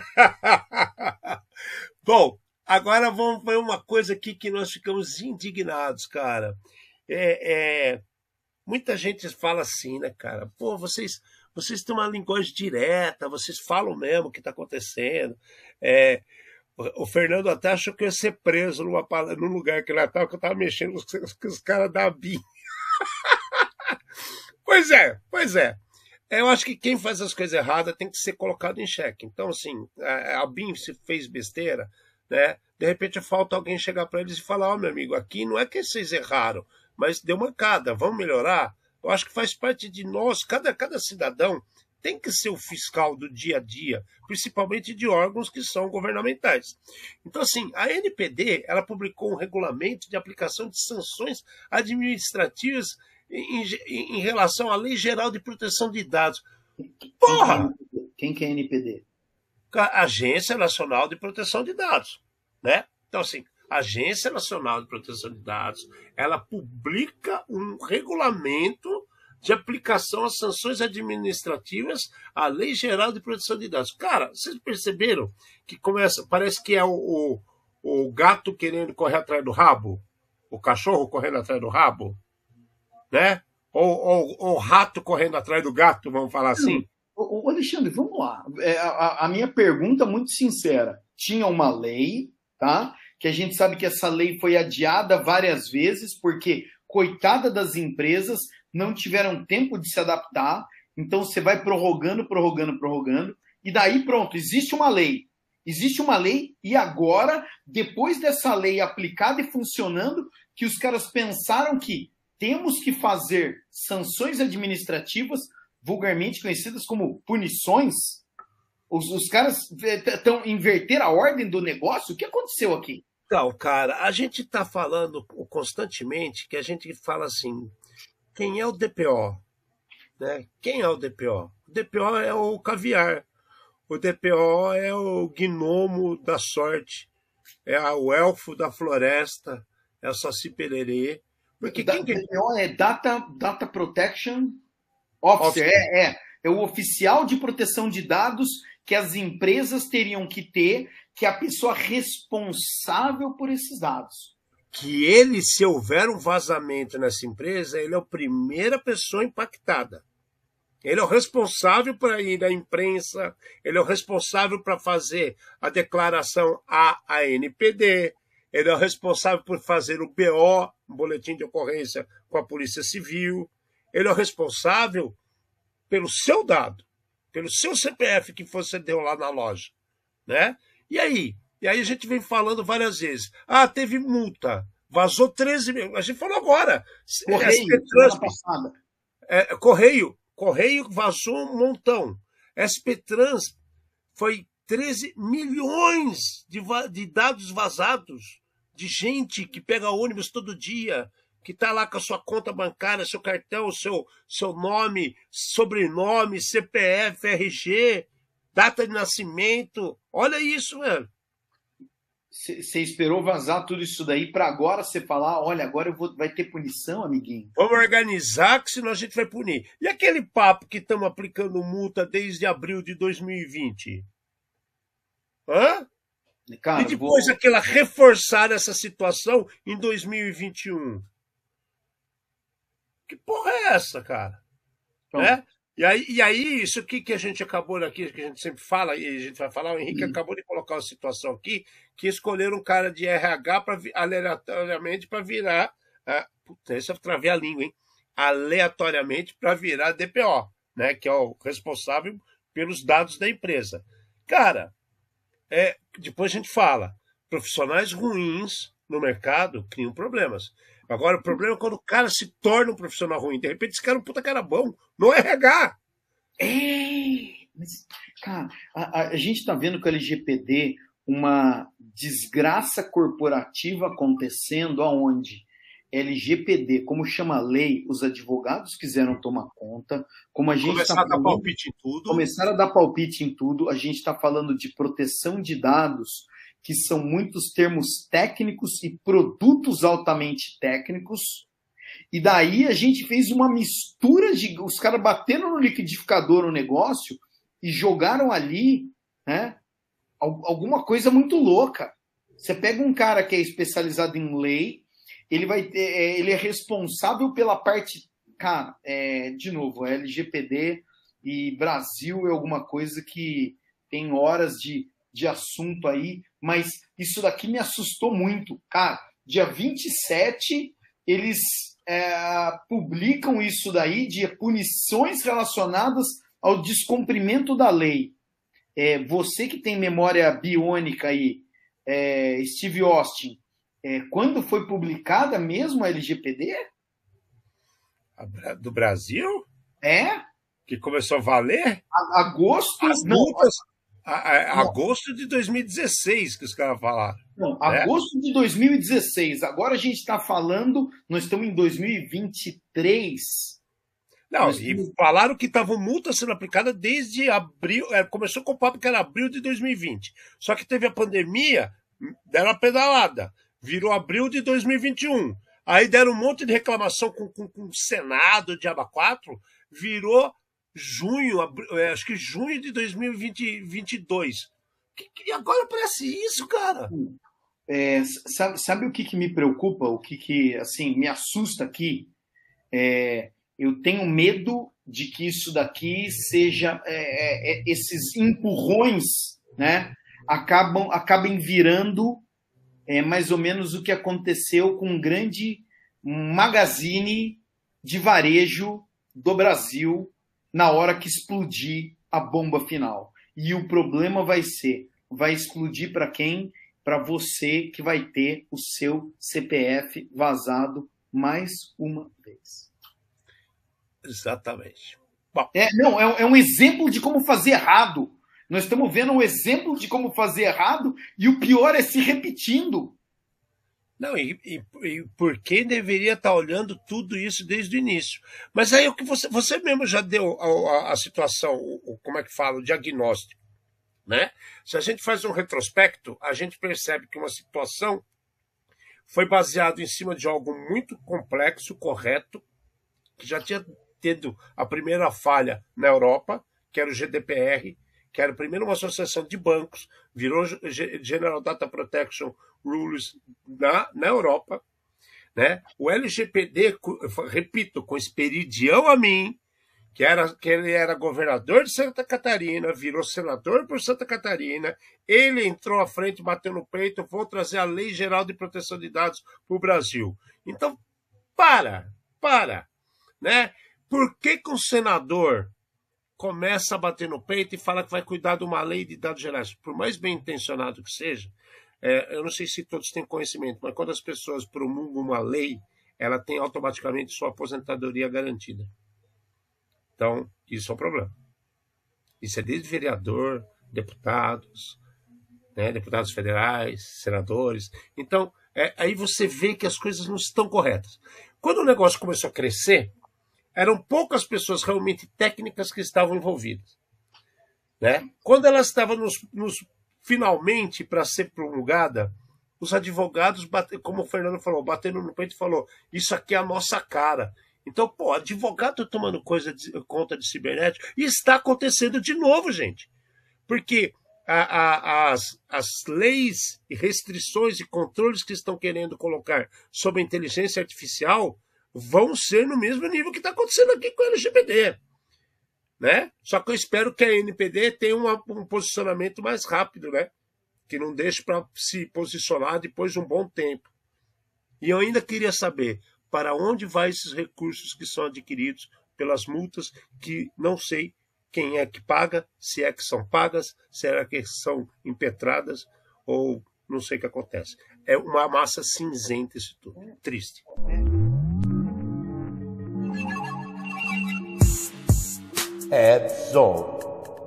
Bom, agora vamos ver uma coisa aqui que nós ficamos indignados, cara. É, é, muita gente fala assim, né, cara? Pô, vocês, vocês têm uma linguagem direta, vocês falam mesmo o que está acontecendo. É, o Fernando até achou que eu ia ser preso numa, num lugar que ele estava, que eu estava mexendo com os, os caras da BIM. pois é, pois é. Eu acho que quem faz as coisas erradas tem que ser colocado em xeque. Então, assim, a, a BIM se fez besteira, né? De repente falta alguém chegar para eles e falar: Ó, oh, meu amigo, aqui não é que vocês erraram, mas deu mancada, vamos melhorar. Eu acho que faz parte de nós, cada, cada cidadão tem que ser o fiscal do dia a dia, principalmente de órgãos que são governamentais. Então, assim, a NPD ela publicou um regulamento de aplicação de sanções administrativas em, em, relação à Lei Geral de Proteção de Dados. Porra! Quem que é a NPD? A Agência Nacional de Proteção de Dados, né? Então, assim, a Agência Nacional de Proteção de Dados, ela publica um regulamento de aplicação às sanções administrativas à Lei Geral de Proteção de Dados. Cara, vocês perceberam que começa, parece que é o, o, o gato querendo correr atrás do rabo? O cachorro correndo atrás do rabo? Né? Ou, ou, ou o rato correndo atrás do gato, vamos falar assim? Ô, Alexandre, vamos lá. É, a, a minha pergunta, muito sincera. Tinha uma lei, tá? Que a gente sabe que essa lei foi adiada várias vezes, porque, coitada das empresas, não tiveram tempo de se adaptar, então você vai prorrogando, prorrogando, prorrogando, e daí pronto, existe uma lei. Existe uma lei, e agora, depois dessa lei aplicada e funcionando, que os caras pensaram que temos que fazer sanções administrativas, vulgarmente conhecidas como punições. Os, os caras estão inverter a ordem do negócio. O que aconteceu aqui? Então, cara, a gente está falando constantemente que a gente fala assim: quem é o DPO? Né? Quem é o DPO? O DPO é o caviar. O DPO é o gnomo da sorte. É o elfo da floresta. É o Saci Pererê. Porque da, quem... DPO é Data, Data Protection Officer. É, é, é o oficial de proteção de dados que as empresas teriam que ter, que é a pessoa responsável por esses dados que ele, se houver um vazamento nessa empresa, ele é a primeira pessoa impactada. Ele é o responsável para ir à imprensa, ele é o responsável para fazer a declaração à ANPD, ele é o responsável por fazer o BO, um boletim de ocorrência com a Polícia Civil, ele é o responsável pelo seu dado, pelo seu CPF que você deu lá na loja, né? E aí, e aí a gente vem falando várias vezes. Ah, teve multa. Vazou 13 mil. A gente falou agora. Correio, Trans, é, Correio. Correio vazou um montão. SP Trans foi 13 milhões de, de dados vazados de gente que pega ônibus todo dia, que está lá com a sua conta bancária, seu cartão, seu, seu nome, sobrenome, CPF, RG, data de nascimento. Olha isso, velho. Você esperou vazar tudo isso daí para agora você falar, olha, agora eu vou, vai ter punição, amiguinho? Vamos organizar, que senão a gente vai punir. E aquele papo que estamos aplicando multa desde abril de 2020? Hã? Cara, e depois vou... aquela reforçar essa situação em 2021. Que porra é essa, cara? Então, né? E aí, e aí, isso aqui que a gente acabou aqui, que a gente sempre fala, e a gente vai falar, o Henrique uhum. acabou de colocar uma situação aqui, que escolheram um cara de RH pra, aleatoriamente para virar. Ah, puta, esse eu travei a língua, hein? Aleatoriamente para virar DPO, né? Que é o responsável pelos dados da empresa. Cara, é, depois a gente fala, profissionais ruins no mercado criam problemas. Agora, o problema é quando o cara se torna um profissional ruim. De repente, esse cara é um puta cara bom. No RH. É, mas, cara, a, a gente está vendo com o LGPD uma desgraça corporativa acontecendo aonde LGPD, como chama a lei, os advogados quiseram tomar conta, como a gente começaram tá a dar palpite em tudo, começaram a dar palpite em tudo. A gente está falando de proteção de dados que são muitos termos técnicos e produtos altamente técnicos. E daí a gente fez uma mistura de. Os caras bateram no liquidificador o negócio e jogaram ali né, alguma coisa muito louca. Você pega um cara que é especializado em lei, ele vai ter, é, ele é responsável pela parte, cara, é, de novo, LGPD e Brasil é alguma coisa que tem horas de, de assunto aí, mas isso daqui me assustou muito. Cara, dia 27 eles é, publicam isso daí de punições relacionadas ao descumprimento da lei. É, você que tem memória biônica aí, é, Steve Austin, é, quando foi publicada mesmo a LGPD? Do Brasil? É? Que começou a valer? A, agosto? As multas, a, a, agosto de 2016 que os caras falaram. Não, né? agosto de 2016. Agora a gente está falando, nós estamos em 2023. Não, nós... e falaram que estavam multas sendo aplicadas desde abril. É, começou com o papo que era abril de 2020. Só que teve a pandemia, deram a pedalada virou abril de 2021. Aí deram um monte de reclamação com, com, com o Senado de aba 4, virou junho, abril, é, acho que junho de 2022. E agora parece isso, cara. É, sabe, sabe o que, que me preocupa? O que, que assim me assusta aqui? É, eu tenho medo de que isso daqui seja é, é, é esses empurrões, né? Acabam acabem virando é mais ou menos o que aconteceu com um grande magazine de varejo do Brasil na hora que explodir a bomba final. E o problema vai ser, vai explodir para quem? Para você que vai ter o seu CPF vazado mais uma vez. Exatamente. Bom. É, não, é, é um exemplo de como fazer errado. Nós estamos vendo um exemplo de como fazer errado e o pior é se repetindo. Não, e, e, e por que deveria estar olhando tudo isso desde o início? Mas aí o que você, você mesmo já deu a, a, a situação, o, como é que fala, o diagnóstico. Né? Se a gente faz um retrospecto, a gente percebe que uma situação foi baseada em cima de algo muito complexo, correto, que já tinha tido a primeira falha na Europa, que era o GDPR, que era primeiro uma associação de bancos, virou General Data Protection Rules na, na Europa. Né? O LGPD, repito, com Esperidião a mim, que, era, que ele era governador de Santa Catarina, virou senador por Santa Catarina, ele entrou à frente, bateu no peito, vou trazer a Lei Geral de Proteção de Dados para o Brasil. Então, para, para. Né? Por que, que um senador começa a bater no peito e fala que vai cuidar de uma lei de dados gerais. Por mais bem intencionado que seja, é, eu não sei se todos têm conhecimento, mas quando as pessoas promulgam uma lei, ela tem automaticamente sua aposentadoria garantida. Então, isso é um problema. Isso é desde vereador, deputados, né, deputados federais, senadores. Então, é, aí você vê que as coisas não estão corretas. Quando o negócio começou a crescer, eram poucas pessoas realmente técnicas que estavam envolvidas. Né? Quando ela estava nos, nos finalmente para ser promulgada, os advogados, bate, como o Fernando falou, batendo no peito e falou: Isso aqui é a nossa cara. Então, pô, advogado tomando coisa de, conta de cibernético, e está acontecendo de novo, gente. Porque a, a, as, as leis e restrições e controles que estão querendo colocar sobre a inteligência artificial vão ser no mesmo nível que está acontecendo aqui com o LGPD. Né? Só que eu espero que a NPD tenha um posicionamento mais rápido, né? que não deixe para se posicionar depois de um bom tempo. E eu ainda queria saber para onde vão esses recursos que são adquiridos pelas multas que não sei quem é que paga, se é que são pagas, se é que são impetradas ou não sei o que acontece. É uma massa cinzenta isso tudo. Triste. absorbed